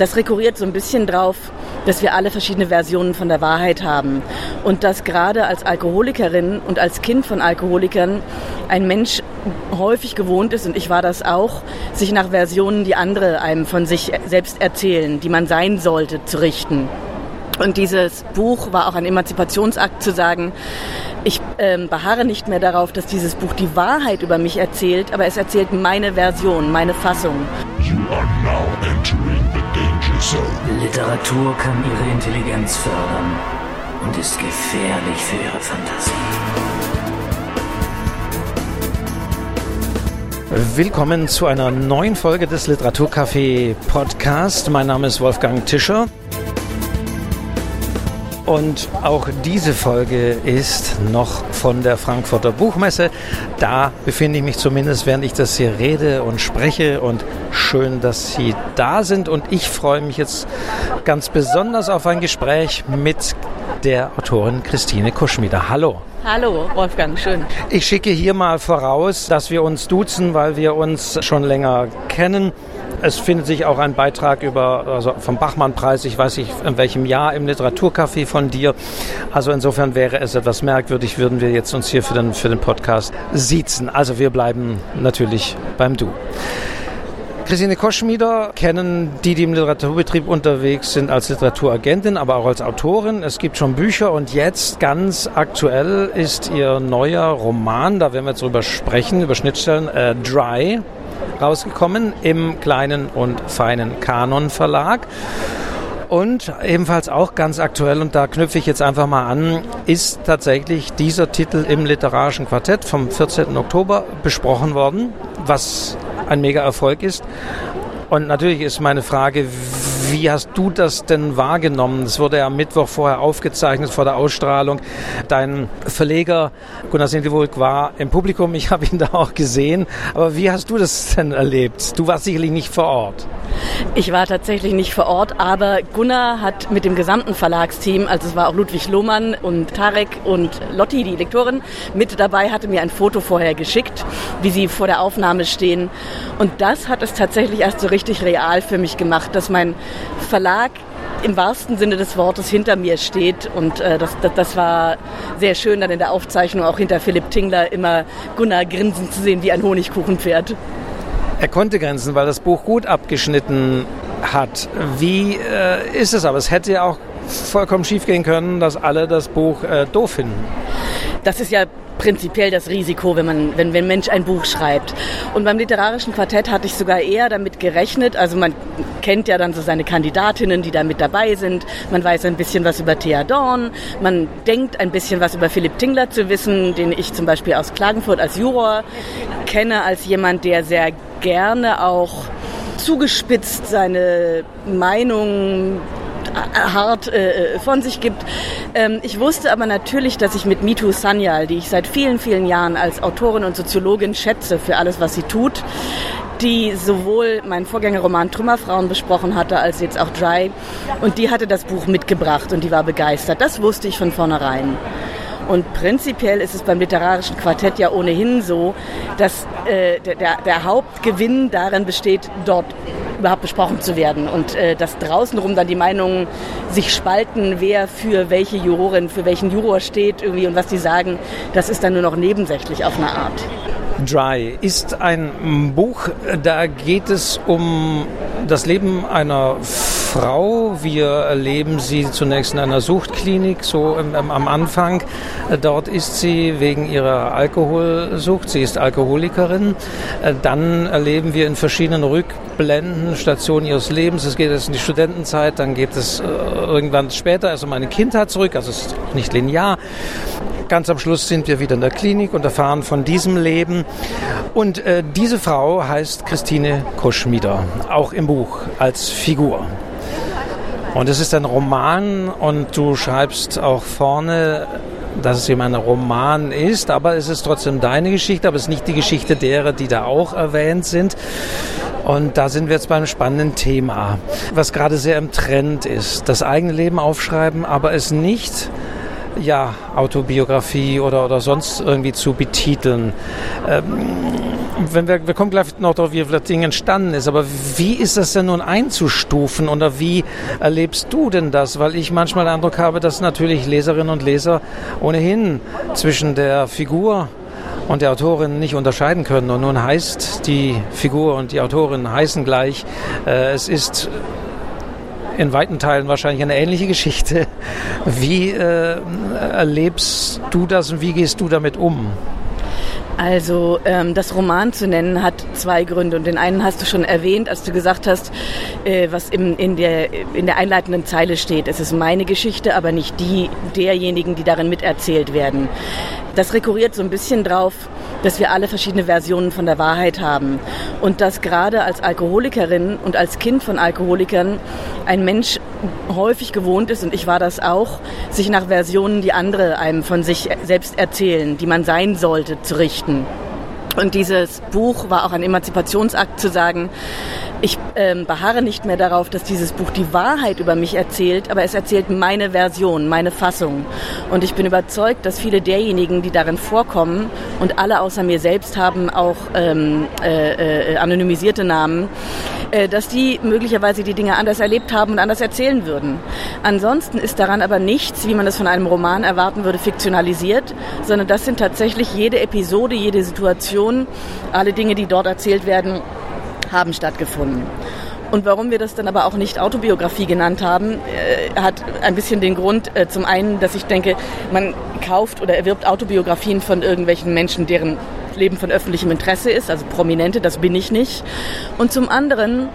Das rekurriert so ein bisschen drauf, dass wir alle verschiedene Versionen von der Wahrheit haben. Und dass gerade als Alkoholikerin und als Kind von Alkoholikern ein Mensch häufig gewohnt ist, und ich war das auch, sich nach Versionen, die andere einem von sich selbst erzählen, die man sein sollte, zu richten. Und dieses Buch war auch ein Emanzipationsakt zu sagen, ich ähm, beharre nicht mehr darauf, dass dieses Buch die Wahrheit über mich erzählt, aber es erzählt meine Version, meine Fassung. You are now entering zone. Literatur kann ihre Intelligenz fördern und ist gefährlich für ihre Fantasie. Willkommen zu einer neuen Folge des Literaturcafé Podcast. Mein Name ist Wolfgang Tischer. Und auch diese Folge ist noch von der Frankfurter Buchmesse. Da befinde ich mich zumindest, während ich das hier rede und spreche. Und schön, dass Sie da sind. Und ich freue mich jetzt ganz besonders auf ein Gespräch mit der Autorin Christine Kuschmieder. Hallo. Hallo, Wolfgang, schön. Ich schicke hier mal voraus, dass wir uns duzen, weil wir uns schon länger kennen. Es findet sich auch ein Beitrag über, also vom Bachmann-Preis, ich weiß nicht in welchem Jahr, im Literaturcafé von dir. Also insofern wäre es etwas merkwürdig, würden wir jetzt uns hier für den, für den Podcast siezen. Also wir bleiben natürlich beim Du. Christine Koschmieder kennen die, die im Literaturbetrieb unterwegs sind, als Literaturagentin, aber auch als Autorin. Es gibt schon Bücher und jetzt ganz aktuell ist ihr neuer Roman, da werden wir jetzt drüber sprechen, über Schnittstellen, äh, Dry, rausgekommen im kleinen und feinen Kanon Verlag. Und ebenfalls auch ganz aktuell, und da knüpfe ich jetzt einfach mal an, ist tatsächlich dieser Titel im Literarischen Quartett vom 14. Oktober besprochen worden, was ein mega Erfolg ist. Und natürlich ist meine Frage, wie hast du das denn wahrgenommen? Es wurde ja am Mittwoch vorher aufgezeichnet vor der Ausstrahlung. Dein Verleger Gunnar Sindelwulk war im Publikum. Ich habe ihn da auch gesehen. Aber wie hast du das denn erlebt? Du warst sicherlich nicht vor Ort. Ich war tatsächlich nicht vor Ort, aber Gunnar hat mit dem gesamten Verlagsteam, also es war auch Ludwig Lohmann und Tarek und Lotti, die Lektorin, mit dabei, hatte mir ein Foto vorher geschickt, wie sie vor der Aufnahme stehen. Und das hat es tatsächlich erst so richtig real für mich gemacht, dass mein Verlag im wahrsten Sinne des Wortes hinter mir steht. Und äh, das, das, das, war sehr schön, dann in der Aufzeichnung auch hinter Philipp Tingler immer Gunnar grinsen zu sehen wie ein Honigkuchenpferd. Er konnte grenzen, weil das Buch gut abgeschnitten hat. Wie äh, ist es aber? Es hätte ja auch vollkommen schief gehen können, dass alle das Buch äh, doof finden. Das ist ja prinzipiell das Risiko, wenn man, wenn, wenn Mensch ein Buch schreibt. Und beim literarischen Quartett hatte ich sogar eher damit gerechnet. Also man kennt ja dann so seine Kandidatinnen, die da mit dabei sind. Man weiß ein bisschen was über Thea Dorn. Man denkt ein bisschen was über Philipp Tingler zu wissen, den ich zum Beispiel aus Klagenfurt als Juror kenne, als jemand, der sehr gerne auch zugespitzt seine Meinung hart äh, von sich gibt. Ähm, ich wusste aber natürlich, dass ich mit Mitu Sanyal, die ich seit vielen, vielen Jahren als Autorin und Soziologin schätze für alles, was sie tut, die sowohl meinen Vorgängerroman Trümmerfrauen besprochen hatte, als jetzt auch Dry. Und die hatte das Buch mitgebracht und die war begeistert. Das wusste ich von vornherein. Und prinzipiell ist es beim literarischen Quartett ja ohnehin so, dass äh, der, der Hauptgewinn darin besteht, dort überhaupt besprochen zu werden und äh, dass draußenrum dann die Meinungen sich spalten, wer für welche Jurorin, für welchen Juror steht irgendwie und was die sagen, das ist dann nur noch nebensächlich auf eine Art. Dry ist ein Buch, da geht es um das Leben einer Frau. Wir erleben sie zunächst in einer Suchtklinik, so am Anfang. Dort ist sie wegen ihrer Alkoholsucht. Sie ist Alkoholikerin. Dann erleben wir in verschiedenen Rückblenden Stationen ihres Lebens. Es geht jetzt in die Studentenzeit, dann geht es äh, irgendwann später, also meine Kindheit zurück. Also es ist nicht linear. Ganz am Schluss sind wir wieder in der Klinik und erfahren von diesem Leben. Und äh, diese Frau heißt Christine Koschmieder, auch im Buch als Figur. Und es ist ein Roman und du schreibst auch vorne, dass es eben ein Roman ist, aber es ist trotzdem deine Geschichte, aber es ist nicht die Geschichte derer, die da auch erwähnt sind. Und da sind wir jetzt beim spannenden Thema, was gerade sehr im Trend ist. Das eigene Leben aufschreiben, aber es nicht ja, Autobiografie oder, oder sonst irgendwie zu betiteln. Ähm, wenn wir, wir kommen gleich noch darauf, wie das Ding entstanden ist, aber wie ist das denn nun einzustufen oder wie erlebst du denn das? Weil ich manchmal den Eindruck habe, dass natürlich Leserinnen und Leser ohnehin zwischen der Figur und der Autorin nicht unterscheiden können. Und nun heißt die Figur und die Autorin heißen gleich. Äh, es ist in weiten Teilen wahrscheinlich eine ähnliche Geschichte. Wie äh, erlebst du das und wie gehst du damit um? Also ähm, das Roman zu nennen hat zwei Gründe und den einen hast du schon erwähnt, als du gesagt hast, äh, was im, in, der, in der einleitenden Zeile steht. Es ist meine Geschichte, aber nicht die derjenigen, die darin miterzählt werden. Das rekurriert so ein bisschen drauf, dass wir alle verschiedene Versionen von der Wahrheit haben und dass gerade als Alkoholikerin und als Kind von Alkoholikern ein Mensch häufig gewohnt ist, und ich war das auch, sich nach Versionen, die andere einem von sich selbst erzählen, die man sein sollte, zu richten. Und dieses Buch war auch ein Emanzipationsakt zu sagen, ich ähm, beharre nicht mehr darauf, dass dieses Buch die Wahrheit über mich erzählt, aber es erzählt meine Version, meine Fassung. Und ich bin überzeugt, dass viele derjenigen, die darin vorkommen, und alle außer mir selbst haben auch ähm, äh, äh, anonymisierte Namen, äh, dass die möglicherweise die Dinge anders erlebt haben und anders erzählen würden. Ansonsten ist daran aber nichts, wie man es von einem Roman erwarten würde, fiktionalisiert, sondern das sind tatsächlich jede Episode, jede Situation, alle Dinge, die dort erzählt werden, haben stattgefunden. Und warum wir das dann aber auch nicht Autobiografie genannt haben, äh, hat ein bisschen den Grund, äh, zum einen, dass ich denke, man kauft oder erwirbt Autobiografien von irgendwelchen Menschen, deren Leben von öffentlichem Interesse ist, also Prominente, das bin ich nicht. Und zum anderen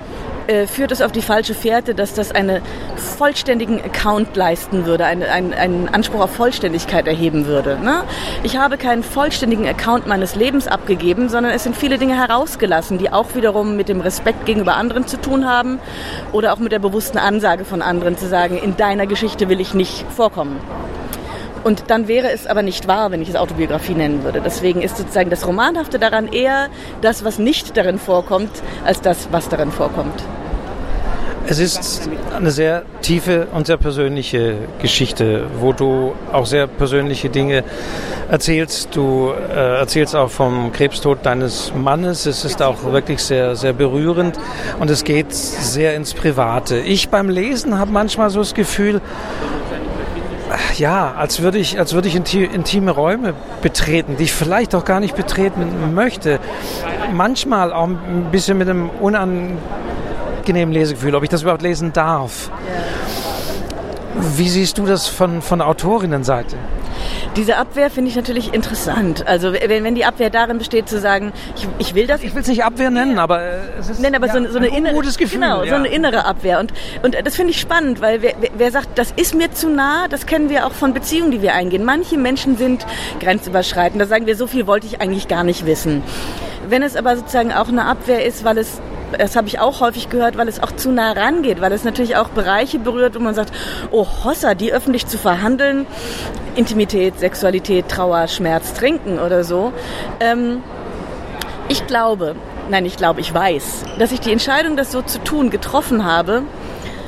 äh, führt es auf die falsche Fährte, dass das einen vollständigen Account leisten würde, einen, einen, einen Anspruch auf Vollständigkeit erheben würde. Ne? Ich habe keinen vollständigen Account meines Lebens abgegeben, sondern es sind viele Dinge herausgelassen, die auch wiederum mit dem Respekt gegenüber anderen zu tun haben oder auch mit der bewussten Ansage von anderen zu sagen, in deiner Geschichte will ich nicht vorkommen. Und dann wäre es aber nicht wahr, wenn ich es Autobiografie nennen würde. Deswegen ist sozusagen das Romanhafte daran eher das, was nicht darin vorkommt, als das, was darin vorkommt. Es ist eine sehr tiefe und sehr persönliche Geschichte, wo du auch sehr persönliche Dinge erzählst. Du äh, erzählst auch vom Krebstod deines Mannes. Es ist auch wirklich sehr, sehr berührend und es geht sehr ins Private. Ich beim Lesen habe manchmal so das Gefühl, ja, als würde ich, als würde ich intime Räume betreten, die ich vielleicht auch gar nicht betreten möchte. Manchmal auch ein bisschen mit einem unangenehmen Lesegefühl, ob ich das überhaupt lesen darf. Wie siehst du das von, von Autorinnenseite? Diese Abwehr finde ich natürlich interessant. Also wenn, wenn die Abwehr darin besteht zu sagen, ich, ich will das. Ich will es nicht Abwehr nennen, aber es ist nennen, aber ja, so, so eine ein innere, gutes Gefühl. Genau, ja. so eine innere Abwehr. Und, und das finde ich spannend, weil wer, wer sagt, das ist mir zu nah, das kennen wir auch von Beziehungen, die wir eingehen. Manche Menschen sind grenzüberschreitend. Da sagen wir, so viel wollte ich eigentlich gar nicht wissen. Wenn es aber sozusagen auch eine Abwehr ist, weil es das habe ich auch häufig gehört, weil es auch zu nah rangeht, weil es natürlich auch Bereiche berührt, wo man sagt, oh Hossa, die öffentlich zu verhandeln, Intimität, Sexualität, Trauer, Schmerz, Trinken oder so. Ähm, ich glaube, nein, ich glaube, ich weiß, dass ich die Entscheidung, das so zu tun, getroffen habe,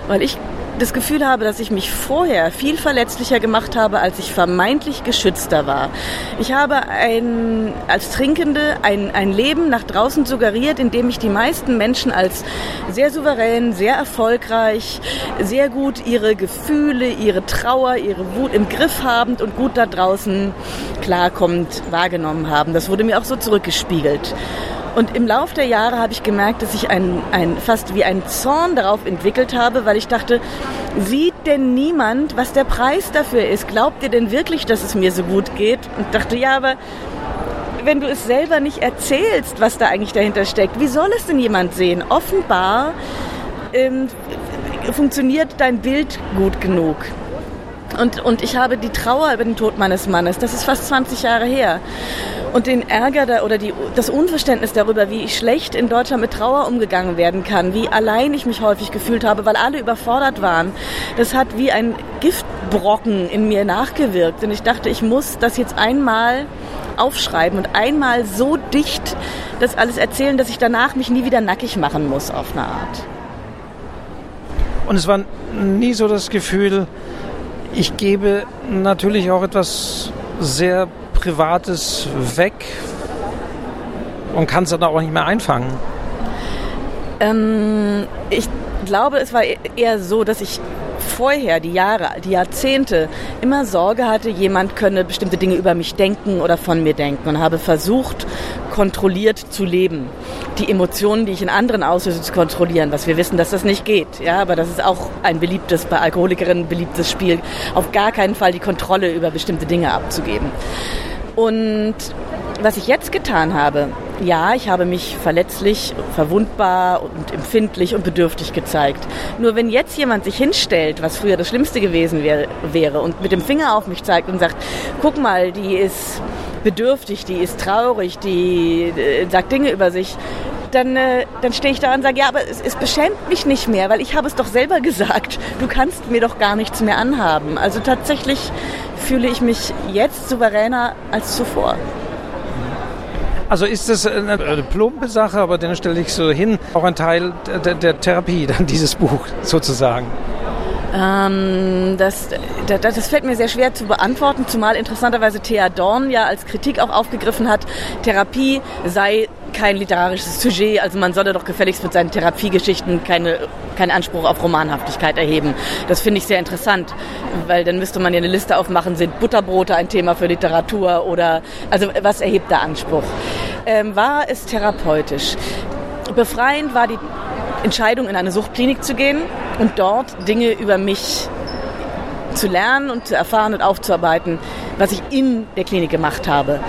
weil ich das Gefühl habe, dass ich mich vorher viel verletzlicher gemacht habe, als ich vermeintlich geschützter war. Ich habe ein, als Trinkende ein, ein Leben nach draußen suggeriert, in dem ich die meisten Menschen als sehr souverän, sehr erfolgreich, sehr gut ihre Gefühle, ihre Trauer, ihre Wut im Griff habend und gut da draußen klarkommend wahrgenommen haben. Das wurde mir auch so zurückgespiegelt. Und im Laufe der Jahre habe ich gemerkt, dass ich ein, ein, fast wie ein Zorn darauf entwickelt habe, weil ich dachte, sieht denn niemand, was der Preis dafür ist? Glaubt ihr denn wirklich, dass es mir so gut geht? Und dachte, ja, aber wenn du es selber nicht erzählst, was da eigentlich dahinter steckt, wie soll es denn jemand sehen? Offenbar ähm, funktioniert dein Bild gut genug. Und, und ich habe die Trauer über den Tod meines Mannes, das ist fast 20 Jahre her. Und den Ärger da, oder die, das Unverständnis darüber, wie schlecht in Deutschland mit Trauer umgegangen werden kann, wie allein ich mich häufig gefühlt habe, weil alle überfordert waren, das hat wie ein Giftbrocken in mir nachgewirkt. Und ich dachte, ich muss das jetzt einmal aufschreiben und einmal so dicht das alles erzählen, dass ich danach mich nie wieder nackig machen muss auf eine Art. Und es war nie so das Gefühl, ich gebe natürlich auch etwas sehr Privates weg und kann es dann auch nicht mehr einfangen. Ähm, ich glaube, es war eher so, dass ich vorher, die Jahre, die Jahrzehnte, immer Sorge hatte, jemand könne bestimmte Dinge über mich denken oder von mir denken und habe versucht, kontrolliert zu leben. Die Emotionen, die ich in anderen auslöse, zu kontrollieren, was wir wissen, dass das nicht geht. Ja, aber das ist auch ein beliebtes, bei Alkoholikerinnen beliebtes Spiel, auf gar keinen Fall die Kontrolle über bestimmte Dinge abzugeben. Und was ich jetzt getan habe, ja, ich habe mich verletzlich, verwundbar und empfindlich und bedürftig gezeigt. Nur wenn jetzt jemand sich hinstellt, was früher das Schlimmste gewesen wär, wäre, und mit dem Finger auf mich zeigt und sagt, guck mal, die ist bedürftig, die ist traurig, die äh, sagt Dinge über sich, dann, äh, dann stehe ich da und sage, ja, aber es, es beschämt mich nicht mehr, weil ich habe es doch selber gesagt. Du kannst mir doch gar nichts mehr anhaben. Also tatsächlich fühle ich mich jetzt souveräner als zuvor. Also ist das eine plumpe Sache, aber den stelle ich so hin, auch ein Teil der, der Therapie, dann dieses Buch sozusagen. Ähm, das, das, das, fällt mir sehr schwer zu beantworten, zumal interessanterweise Thea Dorn ja als Kritik auch aufgegriffen hat, Therapie sei kein literarisches Sujet, also man solle doch gefälligst mit seinen Therapiegeschichten keine, keinen Anspruch auf Romanhaftigkeit erheben. Das finde ich sehr interessant, weil dann müsste man ja eine Liste aufmachen, sind Butterbrote ein Thema für Literatur oder, also was erhebt der Anspruch? Ähm, war es therapeutisch? Befreiend war die Entscheidung, in eine Suchtklinik zu gehen und dort Dinge über mich zu lernen und zu erfahren und aufzuarbeiten, was ich in der Klinik gemacht habe.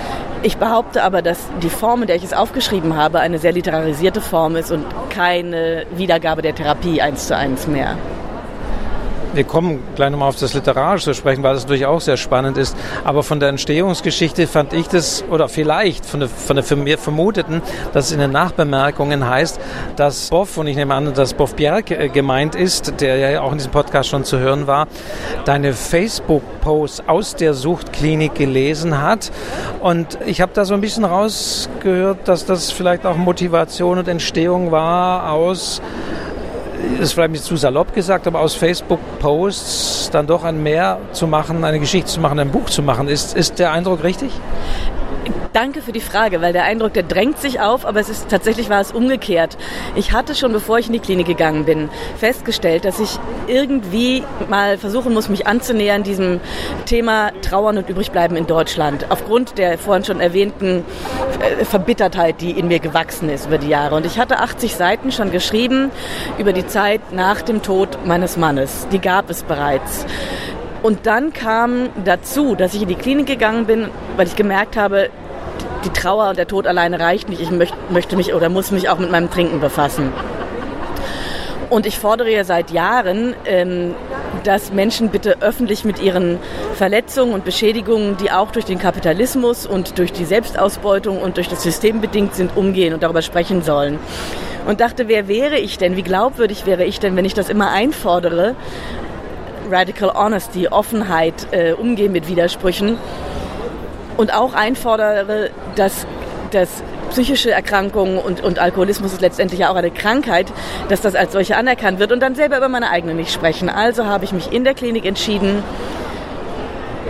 Ich behaupte aber, dass die Form, in der ich es aufgeschrieben habe, eine sehr literarisierte Form ist und keine Wiedergabe der Therapie eins zu eins mehr. Wir kommen gleich nochmal auf das Literarische zu sprechen, weil das natürlich auch sehr spannend ist. Aber von der Entstehungsgeschichte fand ich das, oder vielleicht von der, von der für mir vermuteten, dass es in den Nachbemerkungen heißt, dass Boff, und ich nehme an, dass Boff Bjerg äh, gemeint ist, der ja auch in diesem Podcast schon zu hören war, deine Facebook-Posts aus der Suchtklinik gelesen hat. Und ich habe da so ein bisschen rausgehört, dass das vielleicht auch Motivation und Entstehung war aus ist vielleicht nicht zu salopp gesagt, aber aus Facebook-Posts dann doch ein Mehr zu machen, eine Geschichte zu machen, ein Buch zu machen. Ist, ist der Eindruck richtig? Danke für die Frage, weil der Eindruck, der drängt sich auf, aber es ist tatsächlich war es umgekehrt. Ich hatte schon, bevor ich in die Klinik gegangen bin, festgestellt, dass ich irgendwie mal versuchen muss, mich anzunähern diesem Thema Trauern und Übrigbleiben in Deutschland. Aufgrund der vorhin schon erwähnten äh, Verbittertheit, die in mir gewachsen ist über die Jahre. Und ich hatte 80 Seiten schon geschrieben über die Zeit nach dem Tod meines Mannes. Die gab es bereits. Und dann kam dazu, dass ich in die Klinik gegangen bin, weil ich gemerkt habe, die Trauer und der Tod alleine reicht nicht. Ich möchte mich oder muss mich auch mit meinem Trinken befassen. Und ich fordere ja seit Jahren, ähm, dass Menschen bitte öffentlich mit ihren Verletzungen und Beschädigungen, die auch durch den Kapitalismus und durch die Selbstausbeutung und durch das System bedingt sind, umgehen und darüber sprechen sollen. Und dachte, wer wäre ich denn? Wie glaubwürdig wäre ich denn, wenn ich das immer einfordere? Radical Honesty, Offenheit, äh, Umgehen mit Widersprüchen und auch einfordere, dass, dass psychische Erkrankungen und, und Alkoholismus ist letztendlich ja auch eine Krankheit, dass das als solche anerkannt wird und dann selber über meine eigene nicht sprechen. Also habe ich mich in der Klinik entschieden,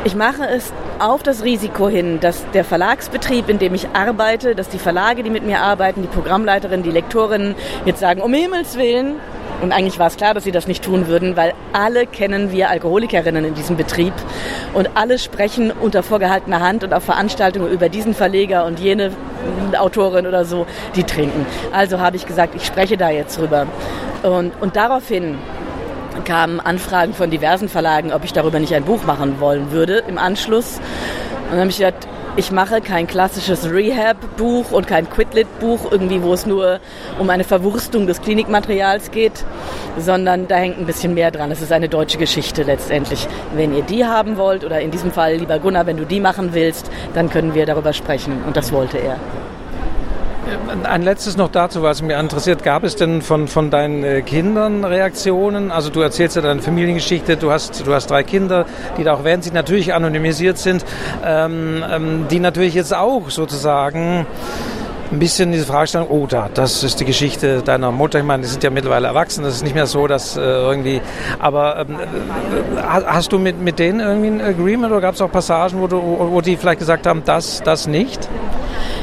ich mache es auf das Risiko hin, dass der Verlagsbetrieb, in dem ich arbeite, dass die Verlage, die mit mir arbeiten, die Programmleiterinnen, die Lektorinnen jetzt sagen, um Himmels Willen, und eigentlich war es klar, dass sie das nicht tun würden, weil alle kennen wir Alkoholikerinnen in diesem Betrieb und alle sprechen unter vorgehaltener Hand und auf Veranstaltungen über diesen Verleger und jene Autorin oder so, die trinken. Also habe ich gesagt, ich spreche da jetzt drüber. Und, und daraufhin kamen Anfragen von diversen Verlagen, ob ich darüber nicht ein Buch machen wollen würde im Anschluss. Und dann habe ich gesagt, ich mache kein klassisches Rehab-Buch und kein Quitlit-Buch, irgendwie, wo es nur um eine Verwurstung des Klinikmaterials geht, sondern da hängt ein bisschen mehr dran. Es ist eine deutsche Geschichte letztendlich. Wenn ihr die haben wollt, oder in diesem Fall, lieber Gunnar, wenn du die machen willst, dann können wir darüber sprechen. Und das wollte er. Ein letztes noch dazu, was mich interessiert. Gab es denn von, von deinen äh, Kindern Reaktionen? Also du erzählst ja deine Familiengeschichte, du hast, du hast drei Kinder, die da auch, während sie natürlich anonymisiert sind, ähm, ähm, die natürlich jetzt auch sozusagen ein bisschen diese Fragestellung, oh, da, das ist die Geschichte deiner Mutter. Ich meine, die sind ja mittlerweile erwachsen, das ist nicht mehr so, dass äh, irgendwie. Aber ähm, äh, hast du mit, mit denen irgendwie ein Agreement oder gab es auch Passagen, wo, du, wo die vielleicht gesagt haben, das, das nicht?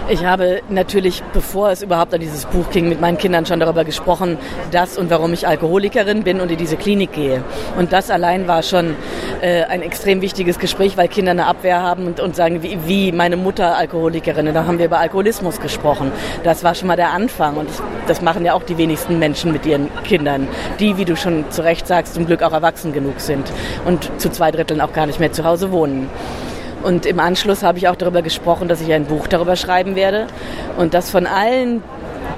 Ich habe natürlich, bevor es überhaupt an dieses Buch ging, mit meinen Kindern schon darüber gesprochen, dass und warum ich Alkoholikerin bin und in diese Klinik gehe. Und das allein war schon äh, ein extrem wichtiges Gespräch, weil Kinder eine Abwehr haben und, und sagen, wie, wie meine Mutter Alkoholikerin. Und da haben wir über Alkoholismus gesprochen. Das war schon mal der Anfang. Und das, das machen ja auch die wenigsten Menschen mit ihren Kindern, die, wie du schon zu Recht sagst, zum Glück auch erwachsen genug sind und zu zwei Dritteln auch gar nicht mehr zu Hause wohnen. Und im Anschluss habe ich auch darüber gesprochen, dass ich ein Buch darüber schreiben werde und dass von allen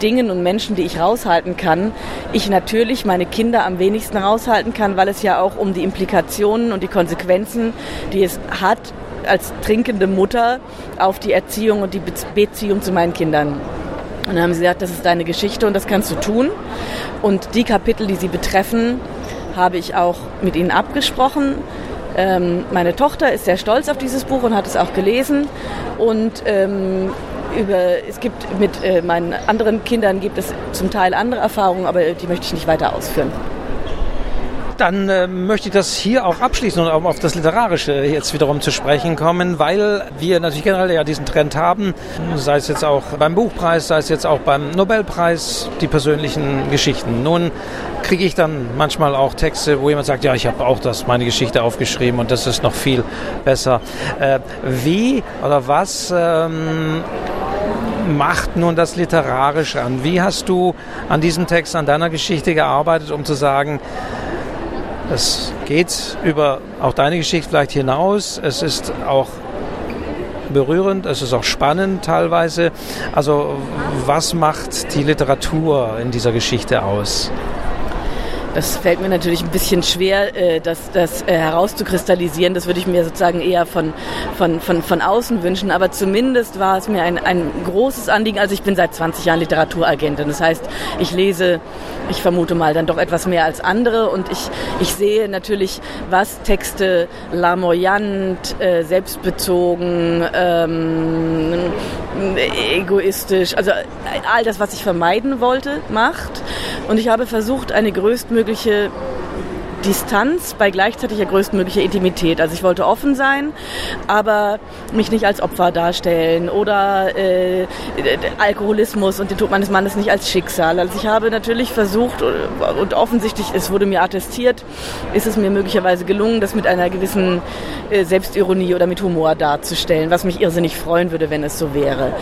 Dingen und Menschen, die ich raushalten kann, ich natürlich meine Kinder am wenigsten raushalten kann, weil es ja auch um die Implikationen und die Konsequenzen, die es hat als trinkende Mutter auf die Erziehung und die Beziehung zu meinen Kindern. Und dann haben sie gesagt, das ist deine Geschichte und das kannst du tun. Und die Kapitel, die sie betreffen, habe ich auch mit ihnen abgesprochen. Ähm, meine Tochter ist sehr stolz auf dieses Buch und hat es auch gelesen. Und ähm, über, es gibt mit äh, meinen anderen Kindern gibt es zum Teil andere Erfahrungen, aber die möchte ich nicht weiter ausführen. Dann äh, möchte ich das hier auch abschließen und auch auf das Literarische jetzt wiederum zu sprechen kommen, weil wir natürlich generell ja diesen Trend haben, sei es jetzt auch beim Buchpreis, sei es jetzt auch beim Nobelpreis, die persönlichen Geschichten. Nun kriege ich dann manchmal auch Texte, wo jemand sagt, ja, ich habe auch das, meine Geschichte aufgeschrieben und das ist noch viel besser. Äh, wie oder was ähm, macht nun das Literarische an? Wie hast du an diesem Text, an deiner Geschichte gearbeitet, um zu sagen, es geht über auch deine Geschichte vielleicht hinaus. Es ist auch berührend, es ist auch spannend teilweise. Also was macht die Literatur in dieser Geschichte aus? Das fällt mir natürlich ein bisschen schwer, äh, das, das äh, herauszukristallisieren. Das würde ich mir sozusagen eher von, von, von, von außen wünschen. Aber zumindest war es mir ein, ein großes Anliegen. Also ich bin seit 20 Jahren Literaturagentin. Das heißt, ich lese, ich vermute mal, dann doch etwas mehr als andere. Und ich, ich sehe natürlich, was Texte lamoyant, äh, selbstbezogen, ähm, egoistisch, also all das, was ich vermeiden wollte, macht. Und ich habe versucht, eine größtmögliche Distanz bei gleichzeitiger größtmöglicher Intimität. Also ich wollte offen sein, aber mich nicht als Opfer darstellen oder äh, Alkoholismus und den Tod meines Mannes nicht als Schicksal. Also ich habe natürlich versucht und offensichtlich, es wurde mir attestiert, ist es mir möglicherweise gelungen, das mit einer gewissen äh, Selbstironie oder mit Humor darzustellen, was mich irrsinnig freuen würde, wenn es so wäre.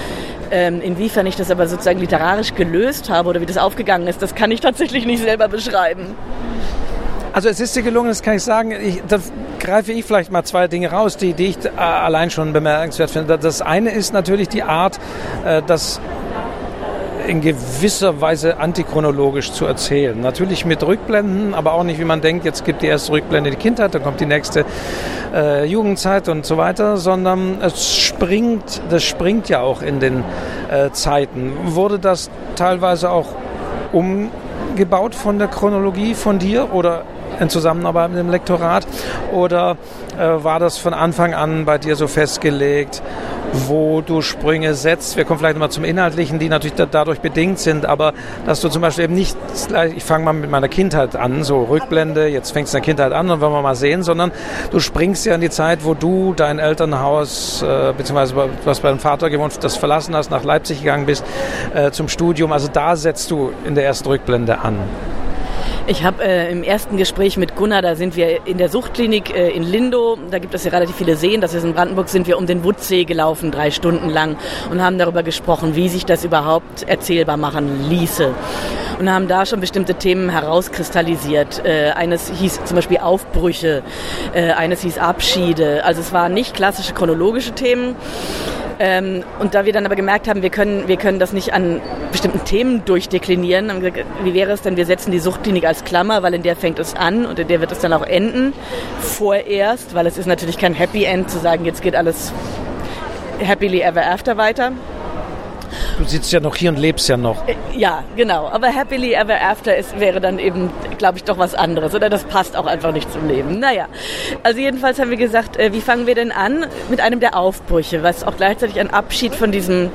Ähm, inwiefern ich das aber sozusagen literarisch gelöst habe oder wie das aufgegangen ist, das kann ich tatsächlich nicht selber beschreiben. Also es ist dir gelungen, das kann ich sagen. Ich, da greife ich vielleicht mal zwei Dinge raus, die, die ich äh, allein schon bemerkenswert finde. Das eine ist natürlich die Art, äh, dass in gewisser Weise antichronologisch zu erzählen. Natürlich mit Rückblenden, aber auch nicht, wie man denkt, jetzt gibt die erste Rückblende die Kindheit, dann kommt die nächste äh, Jugendzeit und so weiter, sondern es springt, das springt ja auch in den äh, Zeiten. Wurde das teilweise auch umgebaut von der Chronologie von dir oder in Zusammenarbeit mit dem Lektorat? Oder äh, war das von Anfang an bei dir so festgelegt, wo du Sprünge setzt? Wir kommen vielleicht mal zum Inhaltlichen, die natürlich da, dadurch bedingt sind, aber dass du zum Beispiel eben nicht, ich fange mal mit meiner Kindheit an, so Rückblende, jetzt fängst du in der Kindheit an und wollen wir mal sehen, sondern du springst ja in die Zeit, wo du dein Elternhaus, äh, beziehungsweise hast bei deinem Vater gewohnt, das verlassen hast, nach Leipzig gegangen bist, äh, zum Studium. Also da setzt du in der ersten Rückblende an. Ich habe äh, im ersten Gespräch mit Gunnar, da sind wir in der Suchtklinik äh, in Lindow, da gibt es ja relativ viele Seen, das ist in Brandenburg, sind wir um den Wutdsee gelaufen, drei Stunden lang und haben darüber gesprochen, wie sich das überhaupt erzählbar machen ließe. Und haben da schon bestimmte Themen herauskristallisiert. Äh, eines hieß zum Beispiel Aufbrüche, äh, eines hieß Abschiede. Also es waren nicht klassische chronologische Themen, ähm, und da wir dann aber gemerkt haben, wir können, wir können das nicht an bestimmten Themen durchdeklinieren, haben gesagt, wie wäre es denn, wir setzen die Suchtklinik als Klammer, weil in der fängt es an und in der wird es dann auch enden, vorerst, weil es ist natürlich kein Happy End zu sagen, jetzt geht alles happily ever after weiter. Du sitzt ja noch hier und lebst ja noch. Äh, ja, genau. Aber happily ever after ist, wäre dann eben, glaube ich, doch was anderes. Oder das passt auch einfach nicht zum Leben. Naja, also jedenfalls haben wir gesagt, äh, wie fangen wir denn an? Mit einem der Aufbrüche, was auch gleichzeitig ein Abschied von diesem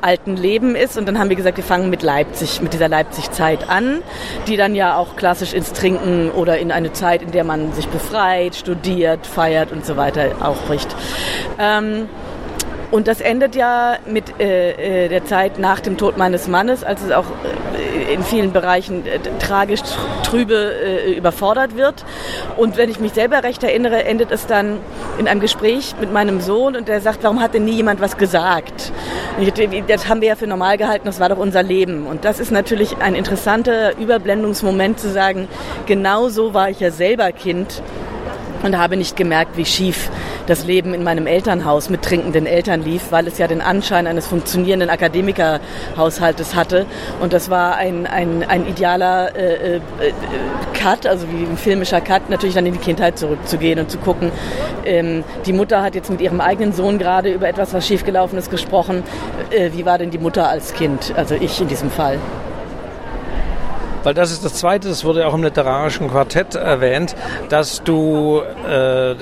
alten Leben ist. Und dann haben wir gesagt, wir fangen mit Leipzig, mit dieser Leipzig-Zeit an, die dann ja auch klassisch ins Trinken oder in eine Zeit, in der man sich befreit, studiert, feiert und so weiter aufbricht. Ähm, und das endet ja mit äh, äh, der Zeit nach dem Tod meines Mannes, als es auch äh, in vielen Bereichen äh, tragisch, trübe äh, überfordert wird. Und wenn ich mich selber recht erinnere, endet es dann in einem Gespräch mit meinem Sohn und der sagt, warum hat denn nie jemand was gesagt? Das haben wir ja für normal gehalten, das war doch unser Leben. Und das ist natürlich ein interessanter Überblendungsmoment zu sagen, genau so war ich ja selber Kind und habe nicht gemerkt, wie schief das Leben in meinem Elternhaus mit trinkenden Eltern lief, weil es ja den Anschein eines funktionierenden Akademikerhaushaltes hatte. Und das war ein, ein, ein idealer äh, äh, Cut, also wie ein filmischer Cut, natürlich dann in die Kindheit zurückzugehen und zu gucken. Ähm, die Mutter hat jetzt mit ihrem eigenen Sohn gerade über etwas, was schiefgelaufen ist, gesprochen. Äh, wie war denn die Mutter als Kind? Also ich in diesem Fall. Weil das ist das Zweite, das wurde auch im literarischen Quartett erwähnt, dass du äh,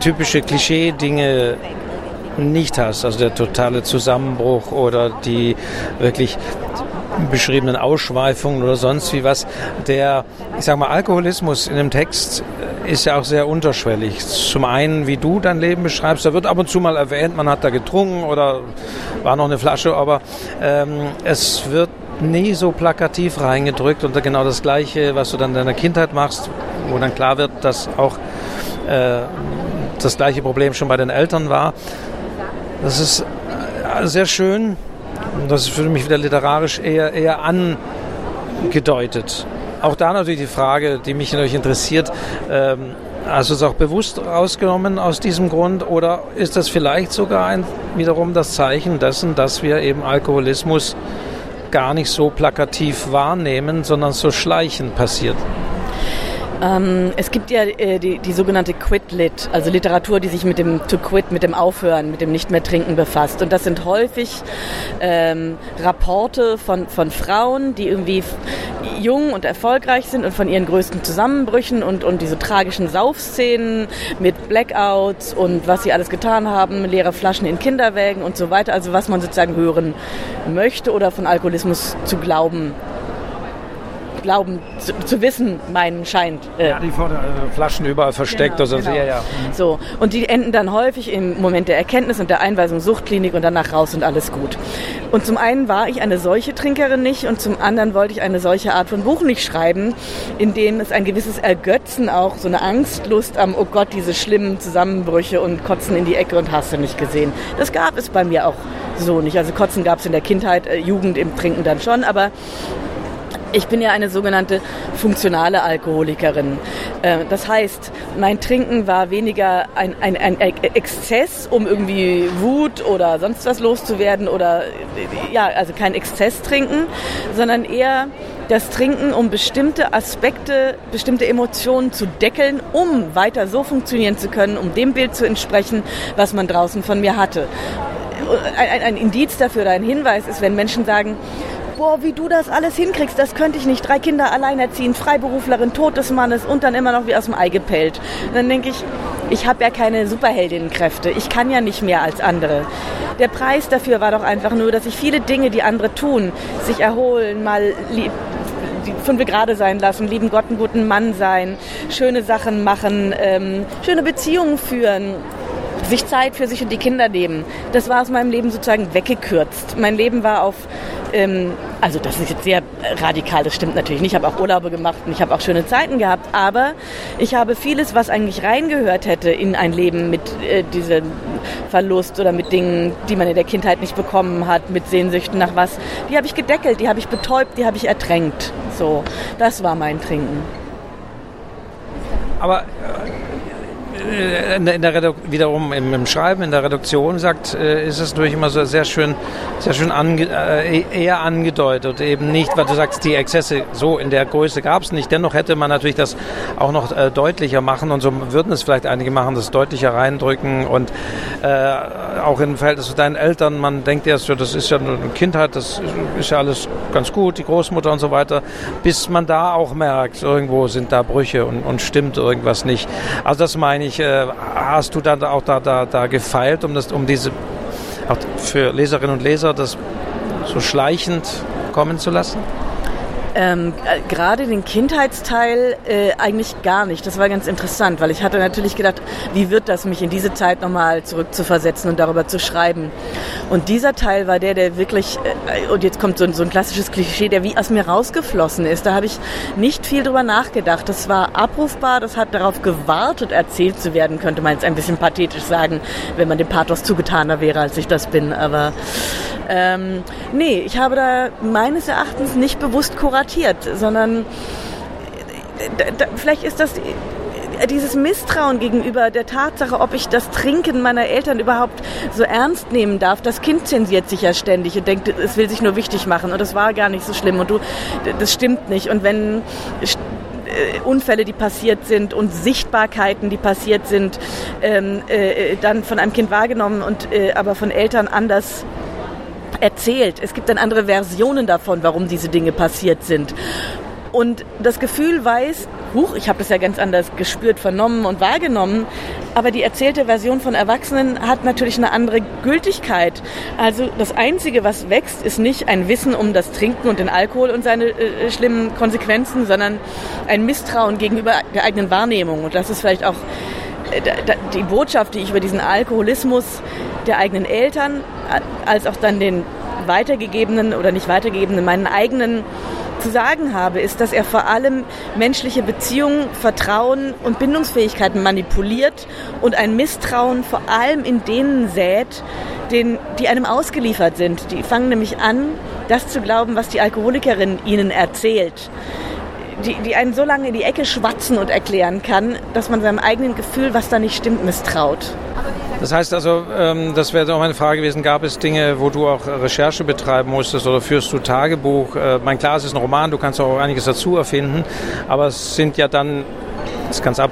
typische Klischee-Dinge nicht hast, also der totale Zusammenbruch oder die wirklich beschriebenen Ausschweifungen oder sonst wie was. Der, ich sag mal, Alkoholismus in dem Text ist ja auch sehr unterschwellig. Zum einen, wie du dein Leben beschreibst, da wird ab und zu mal erwähnt, man hat da getrunken oder war noch eine Flasche, aber ähm, es wird nie so plakativ reingedrückt und genau das Gleiche, was du dann in deiner Kindheit machst, wo dann klar wird, dass auch äh, das gleiche Problem schon bei den Eltern war. Das ist äh, sehr schön. Das ist für mich wieder literarisch eher, eher angedeutet. Auch da natürlich die Frage, die mich natürlich interessiert, ähm, du es auch bewusst rausgenommen aus diesem Grund oder ist das vielleicht sogar ein, wiederum das Zeichen dessen, dass wir eben Alkoholismus gar nicht so plakativ wahrnehmen, sondern so schleichend passiert. Ähm, es gibt ja äh, die, die sogenannte Quit-Lit, also Literatur, die sich mit dem To Quit, mit dem Aufhören, mit dem Nicht mehr Trinken befasst. Und das sind häufig ähm, Rapporte von, von Frauen, die irgendwie jung und erfolgreich sind und von ihren größten Zusammenbrüchen und, und diese tragischen Saufszenen mit Blackouts und was sie alles getan haben, leere Flaschen in Kinderwägen und so weiter. Also was man sozusagen hören möchte oder von Alkoholismus zu glauben glauben zu, zu wissen, meinen scheint. Äh, ja, die vor der, äh, Flaschen überall versteckt. Genau, genau. Ja, ja. So, und die enden dann häufig im Moment der Erkenntnis und der Einweisung Suchtklinik und danach raus und alles gut. Und zum einen war ich eine solche Trinkerin nicht und zum anderen wollte ich eine solche Art von Buch nicht schreiben, in dem es ein gewisses Ergötzen auch, so eine Angstlust am, oh Gott, diese schlimmen Zusammenbrüche und Kotzen in die Ecke und hast du nicht gesehen. Das gab es bei mir auch so nicht. Also Kotzen gab es in der Kindheit, äh, Jugend im Trinken dann schon, aber ich bin ja eine sogenannte funktionale Alkoholikerin. Äh, das heißt, mein Trinken war weniger ein, ein, ein Exzess, um irgendwie Wut oder sonst was loszuwerden oder ja, also kein Exzess trinken, sondern eher das Trinken, um bestimmte Aspekte, bestimmte Emotionen zu deckeln, um weiter so funktionieren zu können, um dem Bild zu entsprechen, was man draußen von mir hatte. Ein, ein Indiz dafür oder ein Hinweis ist, wenn Menschen sagen, boah, wie du das alles hinkriegst, das könnte ich nicht. Drei Kinder alleinerziehend, Freiberuflerin, Tod des Mannes und dann immer noch wie aus dem Ei gepellt. Und dann denke ich, ich habe ja keine Superheldinnenkräfte. Ich kann ja nicht mehr als andere. Der Preis dafür war doch einfach nur, dass ich viele Dinge, die andere tun, sich erholen, mal lieb, fünf gerade sein lassen, lieben Gott einen guten Mann sein, schöne Sachen machen, ähm, schöne Beziehungen führen, sich Zeit für sich und die Kinder nehmen. Das war aus meinem Leben sozusagen weggekürzt. Mein Leben war auf, ähm, also das ist jetzt sehr radikal, das stimmt natürlich nicht. Ich habe auch Urlaube gemacht und ich habe auch schöne Zeiten gehabt, aber ich habe vieles, was eigentlich reingehört hätte in ein Leben mit äh, diesem Verlust oder mit Dingen, die man in der Kindheit nicht bekommen hat, mit Sehnsüchten nach was, die habe ich gedeckelt, die habe ich betäubt, die habe ich ertränkt. So, das war mein Trinken. Aber äh, in der Redu wiederum im, im, Schreiben, in der Reduktion sagt, äh, ist es natürlich immer so sehr schön, sehr schön ange äh, eher angedeutet, eben nicht, weil du sagst, die Exzesse so in der Größe gab es nicht. Dennoch hätte man natürlich das auch noch äh, deutlicher machen und so würden es vielleicht einige machen, das deutlicher reindrücken und äh, auch im Verhältnis zu deinen Eltern, man denkt erst, das ist ja eine Kindheit, das ist ja alles ganz gut, die Großmutter und so weiter, bis man da auch merkt, irgendwo sind da Brüche und, und stimmt irgendwas nicht. Also das meine ich, äh, hast du dann auch da, da, da gefeilt, um, das, um diese, auch für Leserinnen und Leser das so schleichend kommen zu lassen? Ähm, äh, Gerade den Kindheitsteil äh, eigentlich gar nicht. Das war ganz interessant, weil ich hatte natürlich gedacht, wie wird das, mich in diese Zeit nochmal zurückzuversetzen und darüber zu schreiben. Und dieser Teil war der, der wirklich, äh, und jetzt kommt so, so ein klassisches Klischee, der wie aus mir rausgeflossen ist. Da habe ich nicht viel drüber nachgedacht. Das war abrufbar, das hat darauf gewartet, erzählt zu werden, könnte man jetzt ein bisschen pathetisch sagen, wenn man dem Pathos zugetaner wäre, als ich das bin. Aber ähm, nee, ich habe da meines Erachtens nicht bewusst kuratiert, sondern äh, vielleicht ist das dieses Misstrauen gegenüber der Tatsache, ob ich das Trinken meiner Eltern überhaupt so ernst nehmen darf. Das Kind zensiert sich ja ständig und denkt, es will sich nur wichtig machen und das war gar nicht so schlimm und du, das stimmt nicht. Und wenn äh, Unfälle, die passiert sind und Sichtbarkeiten, die passiert sind, ähm, äh, dann von einem Kind wahrgenommen und äh, aber von Eltern anders erzählt. Es gibt dann andere Versionen davon, warum diese Dinge passiert sind. Und das Gefühl weiß, huch, ich habe das ja ganz anders gespürt, vernommen und wahrgenommen, aber die erzählte Version von Erwachsenen hat natürlich eine andere Gültigkeit. Also das Einzige, was wächst, ist nicht ein Wissen um das Trinken und den Alkohol und seine äh, schlimmen Konsequenzen, sondern ein Misstrauen gegenüber der eigenen Wahrnehmung. Und das ist vielleicht auch äh, die Botschaft, die ich über diesen Alkoholismus der eigenen Eltern als auch dann den weitergegebenen oder nicht weitergegebenen, meinen eigenen zu sagen habe, ist, dass er vor allem menschliche Beziehungen, Vertrauen und Bindungsfähigkeiten manipuliert und ein Misstrauen vor allem in denen sät, den, die einem ausgeliefert sind. Die fangen nämlich an, das zu glauben, was die Alkoholikerin ihnen erzählt. Die, die einen so lange in die Ecke schwatzen und erklären kann, dass man seinem eigenen Gefühl, was da nicht stimmt, misstraut. Das heißt also, ähm, das wäre auch meine Frage gewesen, gab es Dinge, wo du auch Recherche betreiben musstest oder führst du Tagebuch? Äh, mein klar, es ist ein Roman, du kannst auch einiges dazu erfinden, aber es sind ja dann ist ganz ab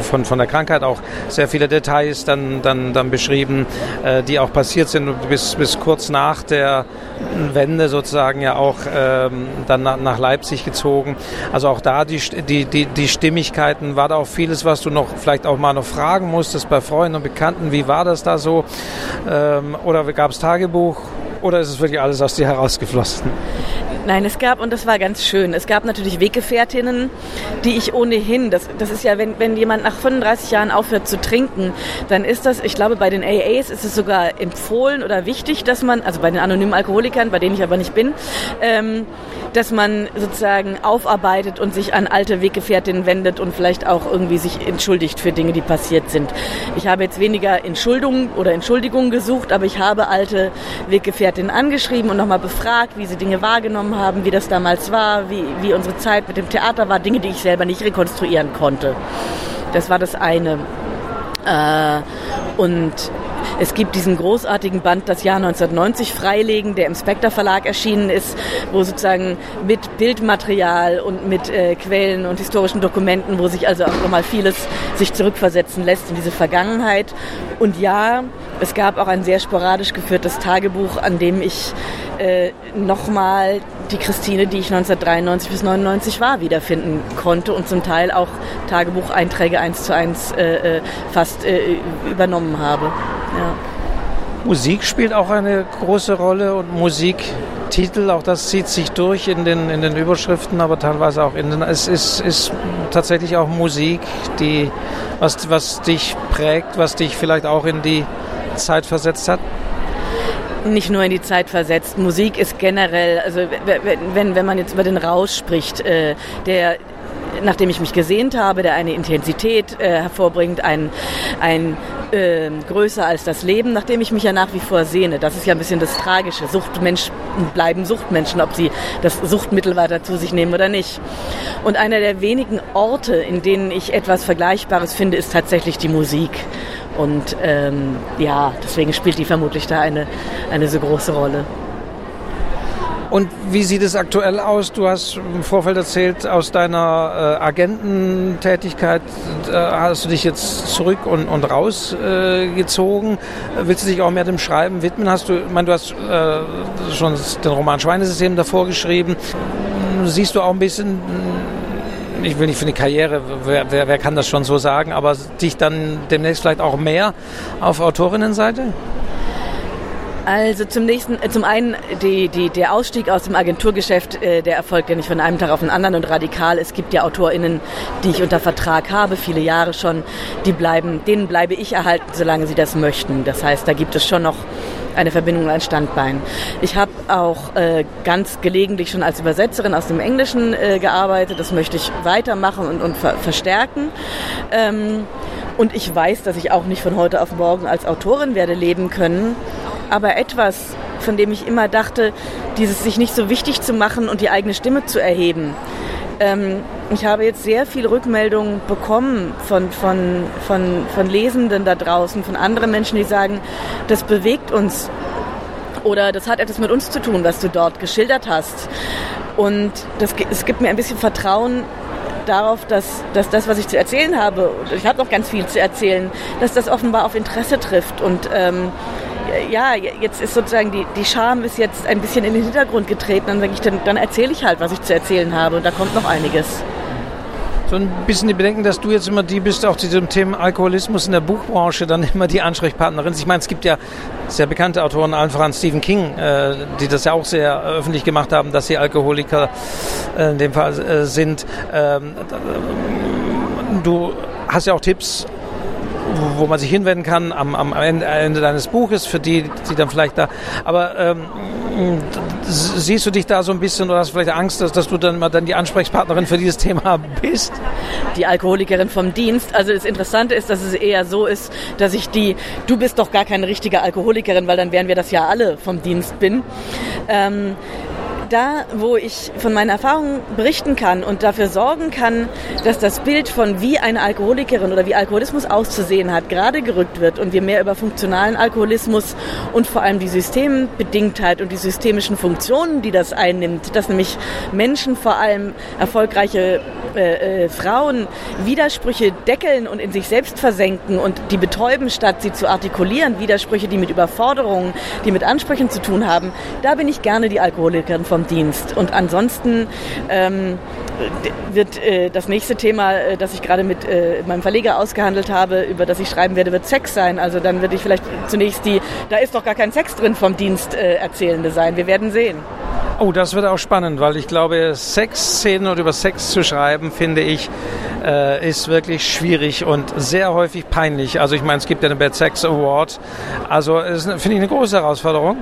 von, von der Krankheit auch sehr viele Details dann, dann, dann beschrieben, äh, die auch passiert sind bis, bis kurz nach der Wende sozusagen ja auch ähm, dann nach, nach Leipzig gezogen. Also auch da die, die, die, die Stimmigkeiten, war da auch vieles, was du noch vielleicht auch mal noch fragen musstest bei Freunden und Bekannten, wie war das da so? Ähm, oder gab es Tagebuch? Oder ist es wirklich alles aus dir herausgeflossen? Nein, es gab, und das war ganz schön, es gab natürlich Weggefährtinnen, die ich ohnehin, das, das ist ja, wenn, wenn jemand nach 35 Jahren aufhört zu trinken, dann ist das, ich glaube, bei den AAs ist es sogar empfohlen oder wichtig, dass man, also bei den anonymen Alkoholikern, bei denen ich aber nicht bin, ähm, dass man sozusagen aufarbeitet und sich an alte Weggefährtinnen wendet und vielleicht auch irgendwie sich entschuldigt für Dinge, die passiert sind. Ich habe jetzt weniger Entschuldungen oder Entschuldigungen gesucht, aber ich habe alte Weggefährtinnen angeschrieben und nochmal befragt, wie sie Dinge wahrgenommen wahrgenommen haben, wie das damals war, wie, wie unsere Zeit mit dem Theater war, Dinge, die ich selber nicht rekonstruieren konnte. Das war das eine. Äh, und es gibt diesen großartigen Band Das Jahr 1990 freilegen, der im Spectre Verlag erschienen ist, wo sozusagen mit Bildmaterial und mit äh, Quellen und historischen Dokumenten, wo sich also auch nochmal vieles sich zurückversetzen lässt in diese Vergangenheit. Und ja, es gab auch ein sehr sporadisch geführtes Tagebuch, an dem ich äh, nochmal die Christine, die ich 1993 bis 99 war, wiederfinden konnte und zum Teil auch Tagebucheinträge eins zu eins äh, äh fast äh, übernommen habe. Ja. Musik spielt auch eine große Rolle und Musiktitel, auch das zieht sich durch in den, in den Überschriften, aber teilweise auch in den. Es ist, ist tatsächlich auch Musik, die, was, was dich prägt, was dich vielleicht auch in die Zeit versetzt hat? Nicht nur in die Zeit versetzt. Musik ist generell, also wenn, wenn man jetzt über den Rausch spricht, äh, der nachdem ich mich gesehnt habe, der eine Intensität äh, hervorbringt, ein, ein äh, größer als das Leben, nachdem ich mich ja nach wie vor sehne. Das ist ja ein bisschen das Tragische. Suchtmenschen bleiben Suchtmenschen, ob sie das Suchtmittel weiter zu sich nehmen oder nicht. Und einer der wenigen Orte, in denen ich etwas Vergleichbares finde, ist tatsächlich die Musik. Und ähm, ja, deswegen spielt die vermutlich da eine, eine so große Rolle. Und wie sieht es aktuell aus? Du hast im Vorfeld erzählt, aus deiner äh, Agententätigkeit äh, hast du dich jetzt zurück und, und rausgezogen. Äh, Willst du dich auch mehr dem Schreiben widmen? Hast du, ich meine, du hast äh, schon den Roman Schweinesystem davor geschrieben. Siehst du auch ein bisschen ich will nicht für eine Karriere, wer, wer, wer, kann das schon so sagen, aber dich dann demnächst vielleicht auch mehr auf Autorinnenseite? Also zum nächsten, äh, zum einen die, die, der Ausstieg aus dem Agenturgeschäft, äh, der erfolgt ja nicht von einem Tag auf den anderen und radikal. Es gibt ja AutorInnen, die ich unter Vertrag habe, viele Jahre schon, die bleiben, denen bleibe ich erhalten, solange sie das möchten. Das heißt, da gibt es schon noch eine Verbindung und ein Standbein. Ich habe auch äh, ganz gelegentlich schon als Übersetzerin aus dem Englischen äh, gearbeitet. Das möchte ich weitermachen und, und ver verstärken. Ähm, und ich weiß, dass ich auch nicht von heute auf morgen als Autorin werde leben können. Aber etwas, von dem ich immer dachte, dieses sich nicht so wichtig zu machen und die eigene Stimme zu erheben. Ähm, ich habe jetzt sehr viele Rückmeldungen bekommen von, von, von, von Lesenden da draußen, von anderen Menschen, die sagen, das bewegt uns oder das hat etwas mit uns zu tun, was du dort geschildert hast. Und das, es gibt mir ein bisschen Vertrauen darauf, dass, dass das, was ich zu erzählen habe, ich habe noch ganz viel zu erzählen, dass das offenbar auf Interesse trifft. Und ähm, ja, jetzt ist sozusagen die, die Scham ist jetzt ein bisschen in den Hintergrund getreten. Dann sage ich, dann, dann erzähle ich halt, was ich zu erzählen habe. Und da kommt noch einiges so ein bisschen die Bedenken, dass du jetzt immer die bist, auch zu diesem Thema Alkoholismus in der Buchbranche, dann immer die Ansprechpartnerin. Ich meine, es gibt ja sehr bekannte Autoren, allen voran Stephen King, äh, die das ja auch sehr öffentlich gemacht haben, dass sie Alkoholiker äh, in dem Fall äh, sind. Ähm, du hast ja auch Tipps wo man sich hinwenden kann am, am Ende, Ende, deines Buches, für die, die dann vielleicht da. Aber ähm, siehst du dich da so ein bisschen oder hast du vielleicht Angst, dass, dass du dann mal dann die Ansprechpartnerin für dieses Thema bist? Die Alkoholikerin vom Dienst. Also das Interessante ist, dass es eher so ist, dass ich die, du bist doch gar keine richtige Alkoholikerin, weil dann wären wir das ja alle vom Dienst bin. Ähm, da, wo ich von meinen Erfahrungen berichten kann und dafür sorgen kann, dass das Bild von wie eine Alkoholikerin oder wie Alkoholismus auszusehen hat, gerade gerückt wird und wir mehr über funktionalen Alkoholismus und vor allem die Systembedingtheit und die systemischen Funktionen, die das einnimmt, dass nämlich Menschen, vor allem erfolgreiche äh, äh, Frauen, Widersprüche deckeln und in sich selbst versenken und die betäuben, statt sie zu artikulieren, Widersprüche, die mit Überforderungen, die mit Ansprüchen zu tun haben, da bin ich gerne die Alkoholikerin vom Dienst. Und ansonsten ähm, wird äh, das nächste Thema, äh, das ich gerade mit äh, meinem Verleger ausgehandelt habe, über das ich schreiben werde, wird Sex sein. Also dann würde ich vielleicht zunächst die, da ist doch gar kein Sex drin vom Dienst äh, Erzählende sein. Wir werden sehen. Oh, das wird auch spannend, weil ich glaube, Sexszenen und über Sex zu schreiben, finde ich, äh, ist wirklich schwierig und sehr häufig peinlich. Also ich meine, es gibt ja den Bad Sex Award. Also finde ich eine große Herausforderung.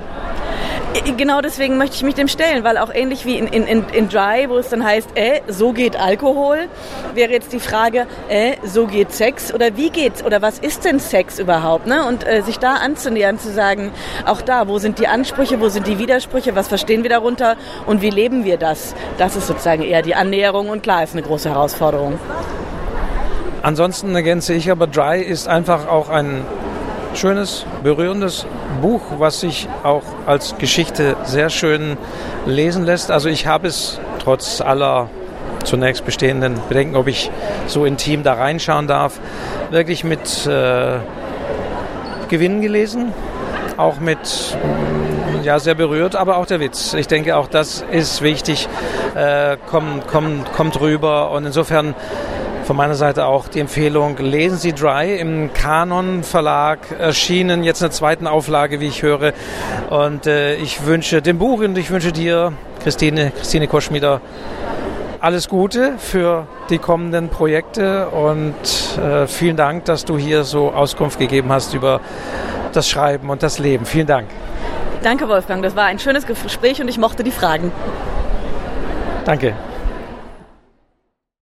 Äh, genau deswegen möchte ich mich dem stellen, weil auch ähnlich wie in, in, in Dry, wo es dann heißt, äh, so geht Alkohol, wäre jetzt die Frage, äh, so geht Sex oder wie geht's oder was ist denn Sex überhaupt? Ne? Und äh, sich da anzunähern, zu sagen, auch da, wo sind die Ansprüche, wo sind die Widersprüche, was verstehen wir darunter und wie leben wir das? Das ist sozusagen eher die Annäherung und klar ist eine große Herausforderung. Ansonsten ergänze ich aber, Dry ist einfach auch ein schönes, berührendes Buch, was sich auch als Geschichte sehr schön lesen lässt. Also ich habe es trotz aller zunächst bestehenden Bedenken, ob ich so intim da reinschauen darf, wirklich mit äh, Gewinn gelesen, auch mit ja sehr berührt, aber auch der Witz. Ich denke, auch das ist wichtig, äh, kommt, kommt, kommt rüber und insofern von meiner Seite auch die Empfehlung, lesen Sie Dry im Kanon Verlag erschienen, jetzt in der zweiten Auflage, wie ich höre. Und äh, ich wünsche dem Buch und ich wünsche dir, Christine, Christine Koschmieder, alles Gute für die kommenden Projekte und äh, vielen Dank, dass du hier so Auskunft gegeben hast über das Schreiben und das Leben. Vielen Dank. Danke, Wolfgang. Das war ein schönes Gespräch und ich mochte die Fragen. Danke.